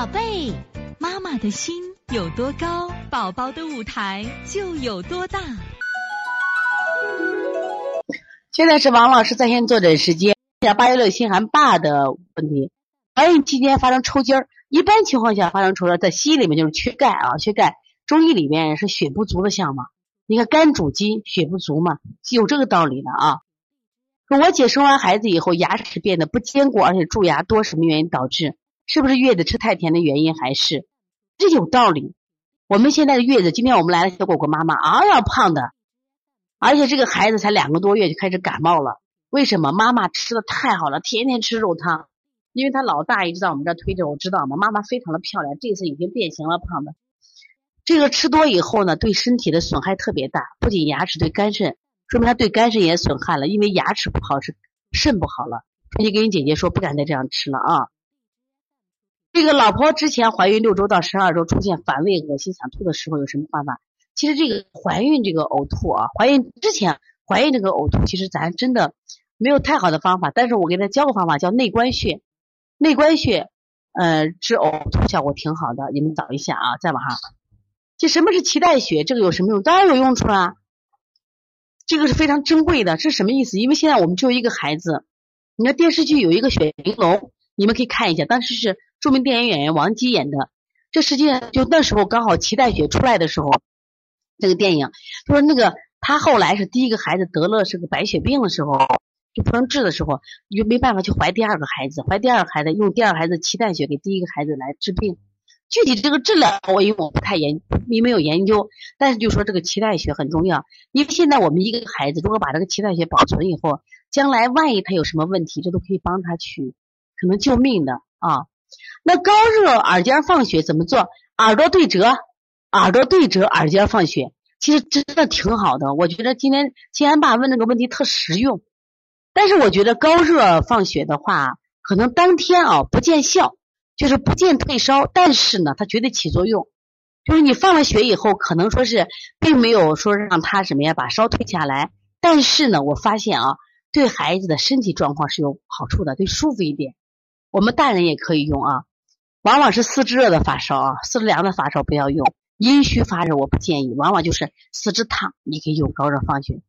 宝贝，妈妈的心有多高，宝宝的舞台就有多大。现在是王老师在线坐诊时间，讲八月六心寒爸的问题。怀孕期间发生抽筋儿，一般情况下发生抽筋儿，在西医里面就是缺钙啊，缺钙。中医里面是血不足的象嘛？你看肝主筋，血不足嘛，有这个道理的啊。我姐生完孩子以后，牙齿变得不坚固，而且蛀牙多，什么原因导致？是不是月子吃太甜的原因？还是这有道理？我们现在的月子，今天我们来了小果果妈妈，啊呀胖的，而且这个孩子才两个多月就开始感冒了。为什么？妈妈吃的太好了，天天吃肉汤，因为他老大一直在我们这推着，我知道吗？妈妈非常的漂亮，这次已经变形了，胖的。这个吃多以后呢，对身体的损害特别大，不仅牙齿，对肝肾，说明他对肝肾也损害了，因为牙齿不好是肾不好了。你跟你姐姐说，不敢再这样吃了啊。这个老婆之前怀孕六周到十二周出现反胃、恶心、想吐的时候有什么办法？其实这个怀孕这个呕吐啊，怀孕之前怀孕这个呕吐，其实咱真的没有太好的方法。但是我给他教个方法，叫内关穴。内关穴，呃，治呕吐效果挺好的，你们找一下啊，在网上。这什么是脐带血？这个有什么用？当然有用处啊。这个是非常珍贵的，是什么意思？因为现在我们只有一个孩子。你看电视剧有一个雪玲珑，你们可以看一下，当时是。著名电影演员王姬演的，这实际上就那时候刚好脐带血出来的时候，这个电影就说那个他后来是第一个孩子得了是个白血病的时候，就不能治的时候，你就没办法去怀第二个孩子，怀第二个孩子用第二个孩子脐带血给第一个孩子来治病。具体这个治疗我因为我不太研，你没有研究，但是就说这个脐带血很重要，因为现在我们一个孩子如果把这个脐带血保存以后，将来万一他有什么问题，这都可以帮他去可能救命的啊。那高热耳尖放血怎么做？耳朵对折，耳朵对折，耳尖放血，其实真的挺好的。我觉得今天金安爸问这个问题特实用，但是我觉得高热放血的话，可能当天啊不见效，就是不见退烧，但是呢，它绝对起作用。就是你放了血以后，可能说是并没有说让他什么呀把烧退下来，但是呢，我发现啊，对孩子的身体状况是有好处的，对舒服一点。我们大人也可以用啊，往往是四肢热的发烧啊，四肢凉的发烧不要用，阴虚发热我不建议，往往就是四肢烫，你可以用高热放血。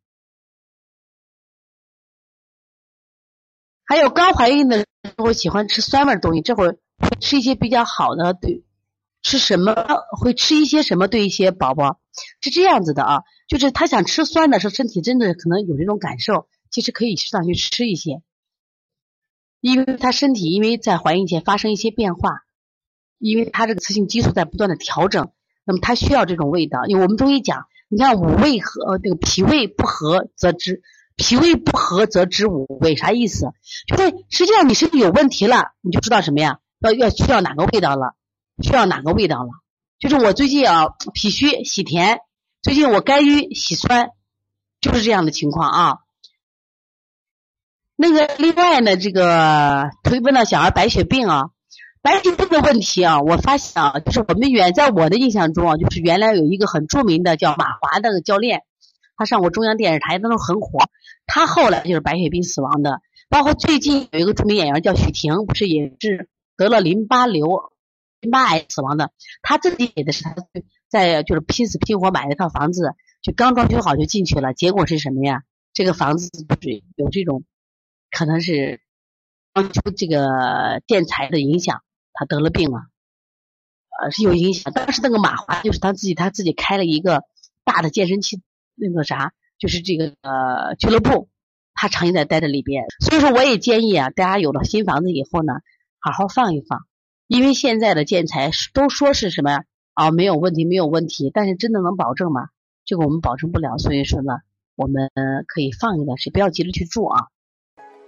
还有刚怀孕的时候喜欢吃酸味东西，这会儿吃一些比较好的，对，吃什么会吃一些什么？对一些宝宝是这样子的啊，就是他想吃酸的时候，身体真的可能有这种感受，其实可以适当去吃一些。因为他身体因为在怀孕前发生一些变化，因为他这个雌性激素在不断的调整，那么他需要这种味道。因为我们中医讲，你看五味和这个脾胃不和则知，脾胃不和则知五味，啥意思？就是实际上你身体有问题了，你就知道什么呀？要要需要哪个味道了？需要哪个味道了？就是我最近啊脾虚喜甜，最近我肝郁喜酸，就是这样的情况啊。那个另外呢，这个推问到小儿白血病啊，白血病的问题啊，我发现啊，就是我们远在我的印象中啊，就是原来有一个很著名的叫马华的教练，他上过中央电视台，那时候很火，他后来就是白血病死亡的。包括最近有一个著名演员叫许婷，不是也是得了淋巴瘤、淋巴癌死亡的？他自己写的是他在就是拼死拼活买了一套房子，就刚装修好就进去了，结果是什么呀？这个房子就是有这种。可能是当初这个建材的影响，他得了病了，呃是有影响。当时那个马华就是他自己，他自己开了一个大的健身器，那个啥，就是这个呃俱乐部，他长期在待在里边。所以说，我也建议啊，大家有了新房子以后呢，好好放一放，因为现在的建材都说是什么呀？啊，没有问题，没有问题，但是真的能保证吗？这个我们保证不了。所以说呢，我们可以放一段时间，不要急着去住啊。